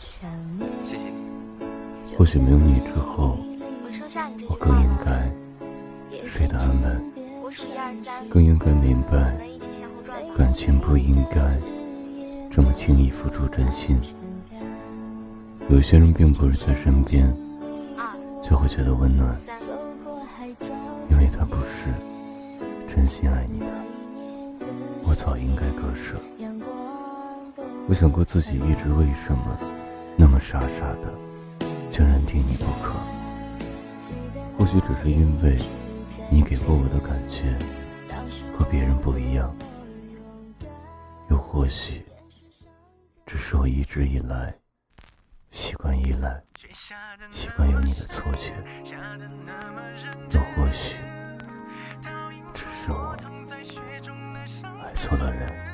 谢谢你。或许没有你之后，我更应该睡得安稳，更应该明白，感情不应该这么轻易付出真心。有些人并不是在身边就会觉得温暖，因为他不是真心爱你的，我早应该割舍。我想过自己一直为什么那么傻傻的，竟然定你不可。或许只是因为你给过我的感觉和别人不一样，又或许只是我一直以来。习惯依赖，习惯有你的错觉，又或许只是我爱错了人。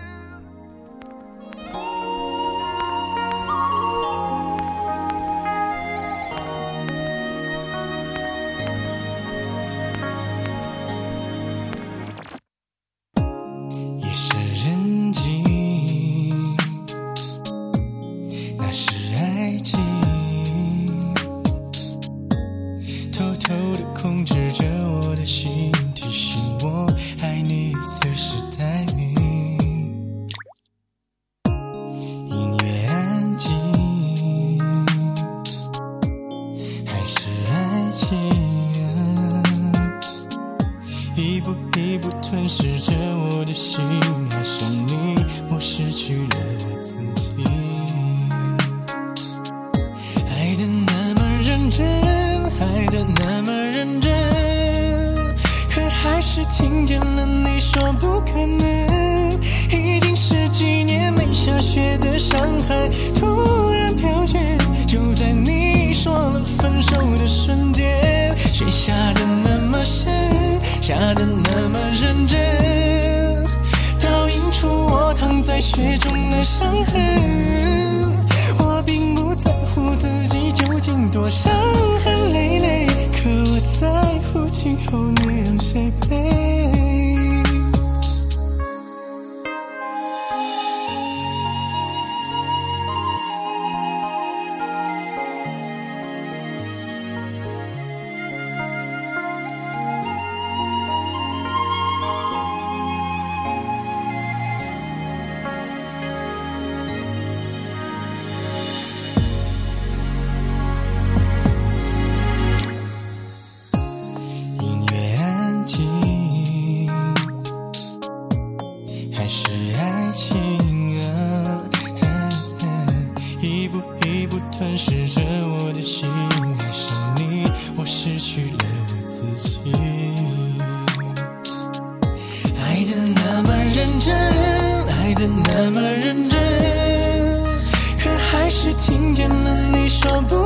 一步一步吞噬着我的心，爱上你，我失去了自己。爱的那么认真，爱的那么认真，可还是听见了你说不可能。躺在雪中的伤痕。爱情啊，一步一步吞噬着我的心。爱上你，我失去了我自己。爱的那么认真，爱的那么认真，可还是听见了你说不。